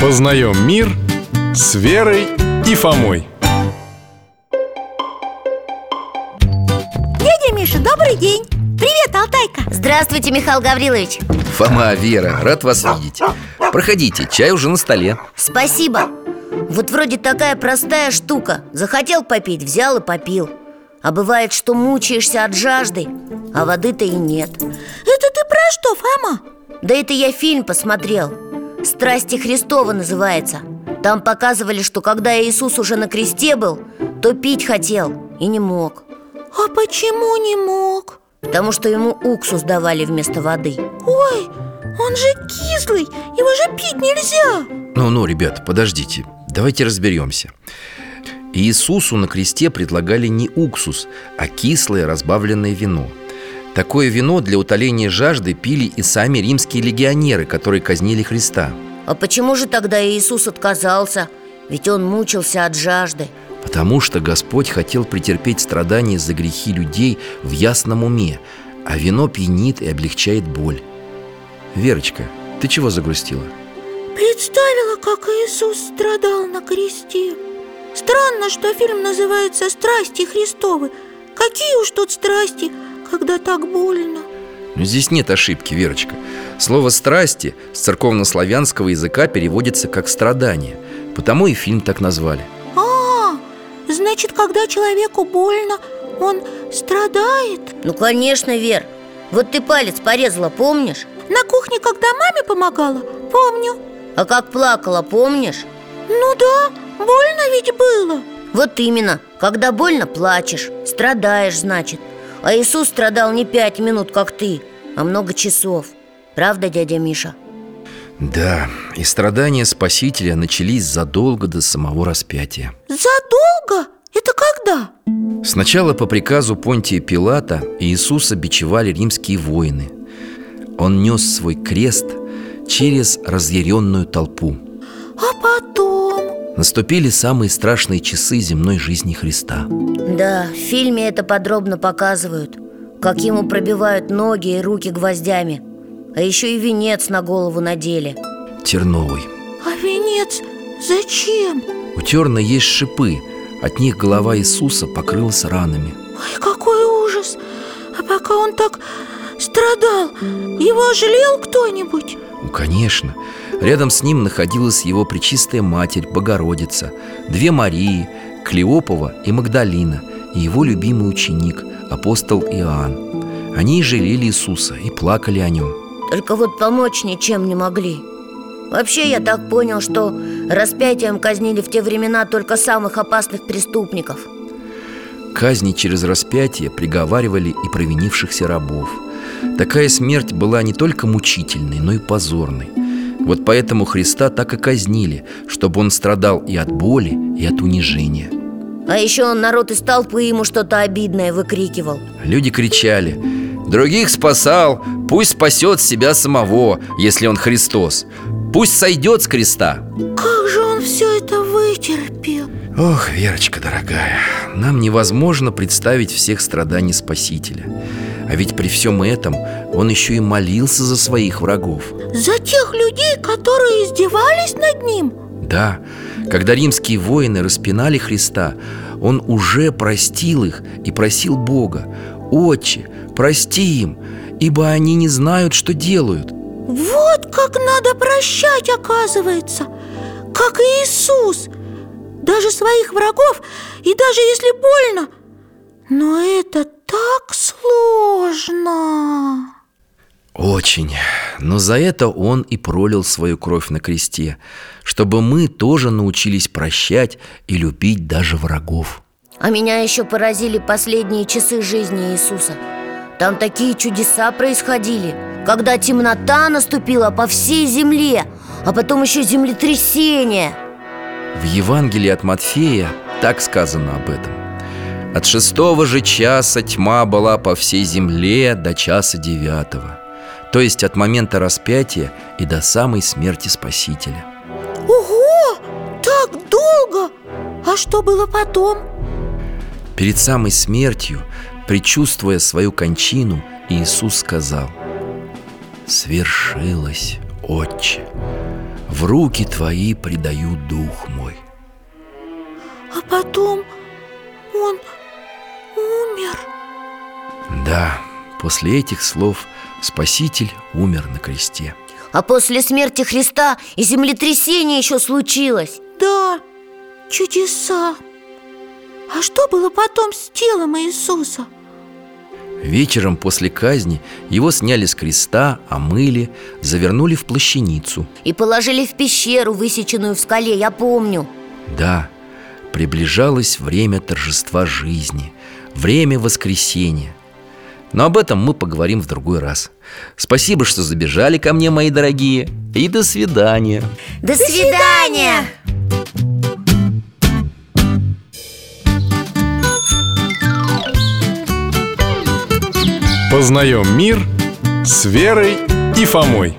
Познаем мир с Верой и Фомой. Дядя Миша, добрый день. Привет, Алтайка. Здравствуйте, Михаил Гаврилович. Фома, Вера, рад вас видеть. Проходите, чай уже на столе. Спасибо. Вот вроде такая простая штука. Захотел попить, взял и попил. А бывает, что мучаешься от жажды А воды-то и нет. Это ты про что, Фома? Да это я фильм посмотрел «Страсти Христова» называется. Там показывали, что когда Иисус уже на кресте был То пить хотел и не мог. А почему не мог? Потому что ему уксус давали вместо воды. Ой, он же кислый, его же пить нельзя. Ну-ну, ребята, подождите, давайте разберемся. Иисусу на кресте предлагали не уксус, а кислое разбавленное вино Такое вино для утоления жажды пили и сами римские легионеры, которые казнили Христа. А почему же тогда Иисус отказался? Ведь он мучился от жажды. Потому что Господь хотел претерпеть страдания за грехи людей в ясном уме А вино пьянит и облегчает боль. Верочка, ты чего загрустила? Представила, как Иисус страдал на кресте. Странно, что фильм называется «Страсти Христовы» Какие уж тут страсти, когда так больно. Но здесь нет ошибки, Верочка. Слово «страсти» с церковнославянского языка переводится как «страдание» Потому и фильм так назвали. А, значит, когда человеку больно, он страдает? Ну, конечно, Вер. Вот ты палец порезала, помнишь? На кухне, когда маме помогала, помню. А как плакала, помнишь? Ну да, больно ведь было. Вот именно, когда больно, плачешь. Страдаешь, значит А Иисус страдал не пять минут, как ты А много часов Правда, дядя Миша? Да, и страдания Спасителя начались задолго до самого распятия Задолго? Это когда? Сначала по приказу Понтия Пилата Иисуса бичевали римские воины Он нес свой крест через разъяренную толпу А потом? Наступили самые страшные часы земной жизни Христа. Да, в фильме это подробно показывают Как ему пробивают ноги и руки гвоздями А еще и венец на голову надели. Терновый. А венец зачем? У терна есть шипы От них голова Иисуса покрылась ранами. Ой, какой ужас! А пока он так страдал, его жалел кто-нибудь? Ну, конечно Рядом с ним находилась его пречистая матерь Богородица Две Марии, Клеопова и Магдалина И его любимый ученик, апостол Иоанн. Они жалели Иисуса и плакали о нем. Только вот помочь ничем не могли. Вообще я так понял, что распятием казнили в те времена только самых опасных преступников. Казни через распятие приговаривали и провинившихся рабов. Такая смерть была не только мучительной, но и позорной Вот поэтому Христа так и казнили, чтобы он страдал и от боли, и от унижения. А еще он народ из толпы ему что-то обидное выкрикивал. Люди кричали Других спасал, пусть спасет себя самого, если он Христос. Пусть сойдет с креста Как же он все это вытерпел? Ох, Верочка дорогая, нам невозможно представить всех страданий Спасителя А ведь при всем этом он еще и молился за своих врагов. За тех людей, которые издевались над ним? Да, когда римские воины распинали Христа Он уже простил их и просил Бога Отче, прости им, ибо они не знают, что делают Вот как надо прощать, оказывается Как Иисус. Даже своих врагов И даже если больно Но это сложно Очень, но за это он и пролил свою кровь на кресте Чтобы мы тоже научились прощать и любить даже врагов. А меня еще поразили последние часы жизни Иисуса. Там такие чудеса происходили Когда темнота наступила по всей земле А потом еще землетрясение. В Евангелии от Матфея так сказано об этом От шестого же часа тьма была по всей земле до часа девятого То есть от момента распятия и до самой смерти Спасителя Ого! Так долго! А что было потом? Перед самой смертью, предчувствуя свою кончину, Иисус сказал Свершилось, Отче, в руки Твои предаю дух мой А потом он Да, после этих слов Спаситель умер на кресте. А после смерти Христа и землетрясение еще случилось. Да, чудеса. А что было потом с телом Иисуса? Вечером после казни его сняли с креста, омыли, завернули в плащаницу. И положили в пещеру, высеченную в скале, я помню. Да, приближалось время торжества жизни, время воскресения Но об этом мы поговорим в другой раз. Спасибо, что забежали ко мне, мои дорогие И до свидания. До свидания! Познаем мир с Верой и Фомой